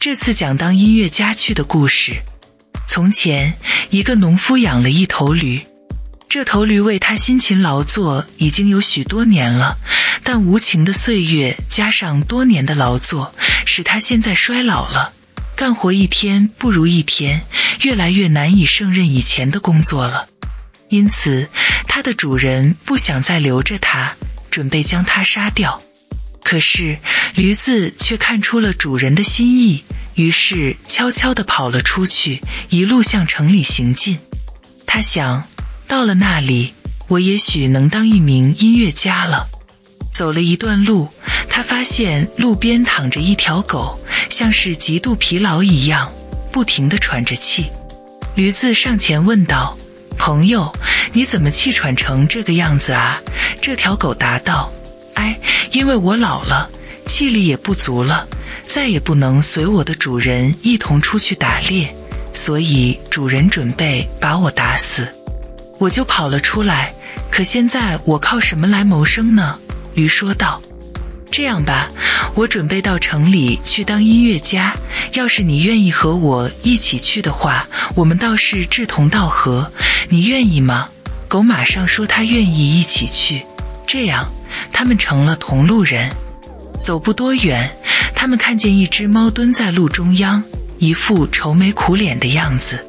这次讲当音乐家去的故事。从前，一个农夫养了一头驴，这头驴为他辛勤劳作已经有许多年了，但无情的岁月加上多年的劳作，使他现在衰老了，干活一天不如一天，越来越难以胜任以前的工作了。因此，它的主人不想再留着它，准备将它杀掉。可是，驴子却看出了主人的心意，于是悄悄地跑了出去，一路向城里行进。他想，到了那里，我也许能当一名音乐家了。走了一段路，他发现路边躺着一条狗，像是极度疲劳一样，不停地喘着气。驴子上前问道。朋友，你怎么气喘成这个样子啊？这条狗答道：“哎，因为我老了，气力也不足了，再也不能随我的主人一同出去打猎，所以主人准备把我打死，我就跑了出来。可现在我靠什么来谋生呢？”驴说道。这样吧，我准备到城里去当音乐家。要是你愿意和我一起去的话，我们倒是志同道合。你愿意吗？狗马上说他愿意一起去。这样，他们成了同路人。走不多远，他们看见一只猫蹲在路中央，一副愁眉苦脸的样子。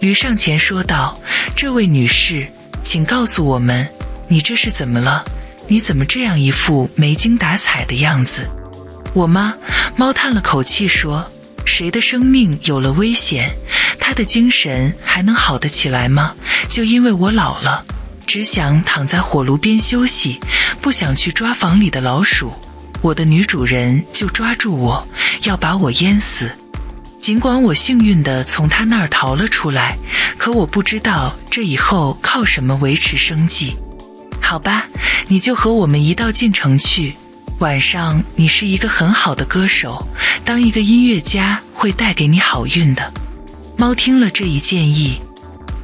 驴上前说道：“这位女士，请告诉我们，你这是怎么了？”你怎么这样一副没精打采的样子？我吗？猫叹了口气说：“谁的生命有了危险，他的精神还能好得起来吗？就因为我老了，只想躺在火炉边休息，不想去抓房里的老鼠，我的女主人就抓住我要把我淹死。尽管我幸运地从他那儿逃了出来，可我不知道这以后靠什么维持生计。”好吧，你就和我们一道进城去。晚上你是一个很好的歌手，当一个音乐家会带给你好运的。猫听了这一建议，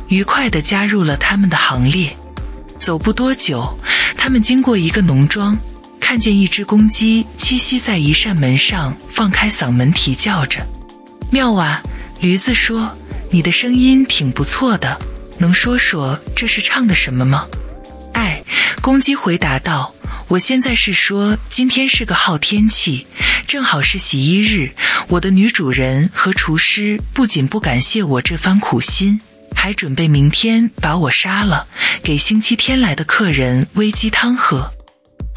愉快地加入了他们的行列。走不多久，他们经过一个农庄，看见一只公鸡栖息在一扇门上，放开嗓门啼叫着。妙啊！驴子说：“你的声音挺不错的，能说说这是唱的什么吗？”哎，公鸡回答道：“我现在是说，今天是个好天气，正好是洗衣日。我的女主人和厨师不仅不感谢我这番苦心，还准备明天把我杀了，给星期天来的客人煨鸡汤喝。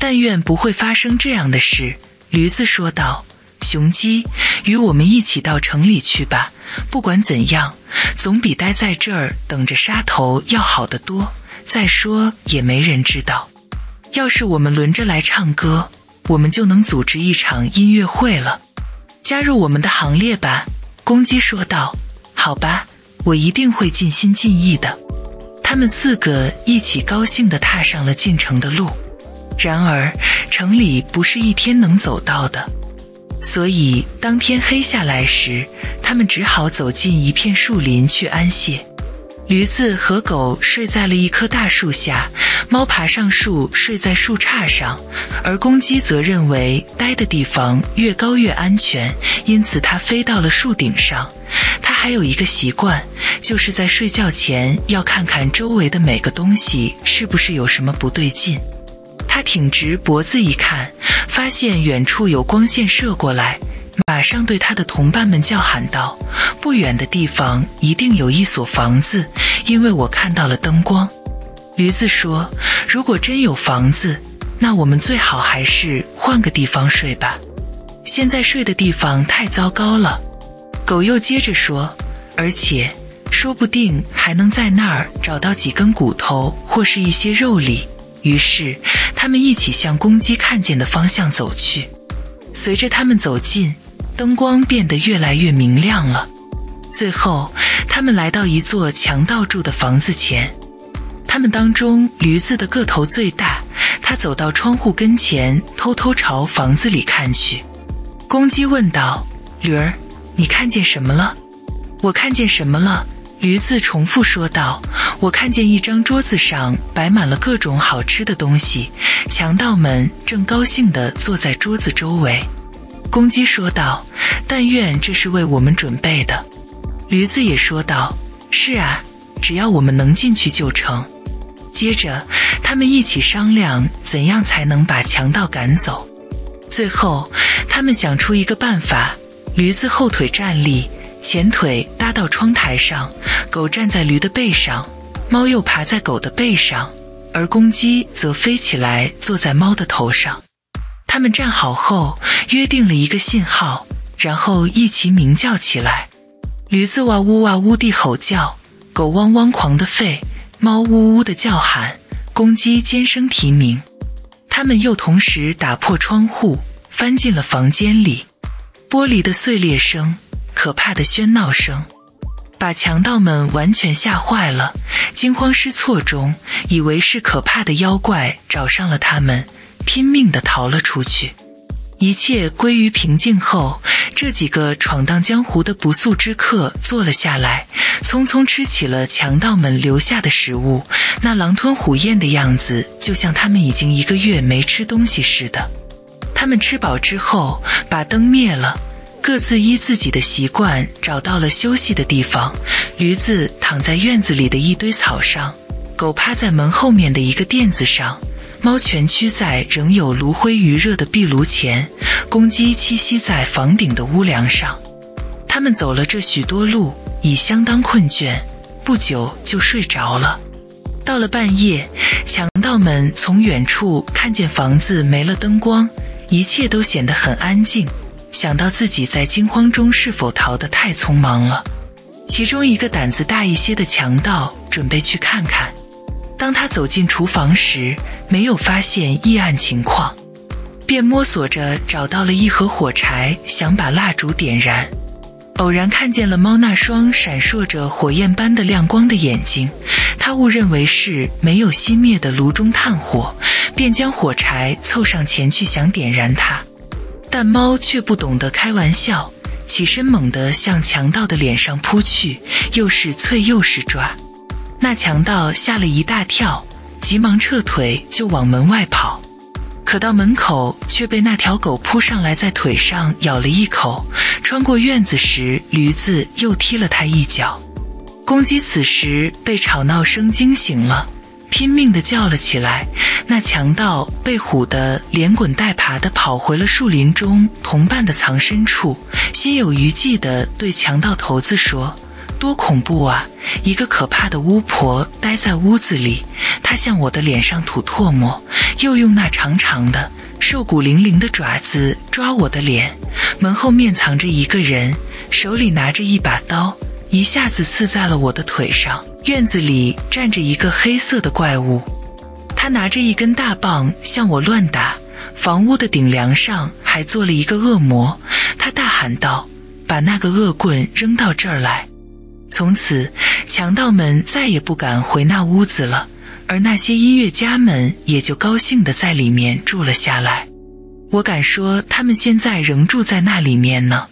但愿不会发生这样的事。”驴子说道。“雄鸡，与我们一起到城里去吧。不管怎样，总比待在这儿等着杀头要好得多。”再说也没人知道，要是我们轮着来唱歌，我们就能组织一场音乐会了。加入我们的行列吧，公鸡说道。好吧，我一定会尽心尽意的。他们四个一起高兴地踏上了进城的路。然而，城里不是一天能走到的，所以当天黑下来时，他们只好走进一片树林去安歇。驴子和狗睡在了一棵大树下，猫爬上树睡在树杈上，而公鸡则认为待的地方越高越安全，因此它飞到了树顶上。它还有一个习惯，就是在睡觉前要看看周围的每个东西是不是有什么不对劲。他挺直脖子一看，发现远处有光线射过来。马上对他的同伴们叫喊道：“不远的地方一定有一所房子，因为我看到了灯光。”驴子说：“如果真有房子，那我们最好还是换个地方睡吧。现在睡的地方太糟糕了。”狗又接着说：“而且，说不定还能在那儿找到几根骨头或是一些肉粒。”于是，他们一起向公鸡看见的方向走去。随着他们走近，灯光变得越来越明亮了。最后，他们来到一座强盗住的房子前。他们当中，驴子的个头最大，他走到窗户跟前，偷偷朝房子里看去。公鸡问道：“驴儿，你看见什么了？”“我看见什么了？”驴子重复说道：“我看见一张桌子上摆满了各种好吃的东西，强盗们正高兴地坐在桌子周围。”公鸡说道：“但愿这是为我们准备的。”驴子也说道：“是啊，只要我们能进去就成。”接着，他们一起商量怎样才能把强盗赶走。最后，他们想出一个办法：驴子后腿站立，前腿搭到窗台上，狗站在驴的背上，猫又爬在狗的背上，而公鸡则飞起来坐在猫的头上。他们站好后，约定了一个信号，然后一起鸣叫起来。驴子哇呜哇呜地吼叫，狗汪汪狂的吠，猫呜呜的叫喊，公鸡尖声啼鸣。他们又同时打破窗户，翻进了房间里。玻璃的碎裂声，可怕的喧闹声，把强盗们完全吓坏了。惊慌失措中，以为是可怕的妖怪找上了他们。拼命地逃了出去。一切归于平静后，这几个闯荡江湖的不速之客坐了下来，匆匆吃起了强盗们留下的食物。那狼吞虎咽的样子，就像他们已经一个月没吃东西似的。他们吃饱之后，把灯灭了，各自依自己的习惯找到了休息的地方。驴子躺在院子里的一堆草上，狗趴在门后面的一个垫子上。猫蜷曲在仍有炉灰余热的壁炉前，公鸡栖息在房顶的屋梁上。他们走了这许多路，已相当困倦，不久就睡着了。到了半夜，强盗们从远处看见房子没了灯光，一切都显得很安静。想到自己在惊慌中是否逃得太匆忙了，其中一个胆子大一些的强盗准备去看看。当他走进厨房时，没有发现异案情况，便摸索着找到了一盒火柴，想把蜡烛点燃。偶然看见了猫那双闪烁着火焰般的亮光的眼睛，他误认为是没有熄灭的炉中炭火，便将火柴凑上前去想点燃它。但猫却不懂得开玩笑，起身猛地向强盗的脸上扑去，又是啐又是抓。那强盗吓了一大跳，急忙撤腿就往门外跑，可到门口却被那条狗扑上来，在腿上咬了一口。穿过院子时，驴子又踢了他一脚。公鸡此时被吵闹声惊醒了，拼命地叫了起来。那强盗被唬得连滚带爬地跑回了树林中同伴的藏身处，心有余悸地对强盗头子说。多恐怖啊！一个可怕的巫婆待在屋子里，她向我的脸上吐唾沫，又用那长长的、瘦骨嶙峋的爪子抓我的脸。门后面藏着一个人，手里拿着一把刀，一下子刺在了我的腿上。院子里站着一个黑色的怪物，他拿着一根大棒向我乱打。房屋的顶梁上还坐了一个恶魔，他大喊道：“把那个恶棍扔到这儿来！”从此，强盗们再也不敢回那屋子了，而那些音乐家们也就高兴地在里面住了下来。我敢说，他们现在仍住在那里面呢。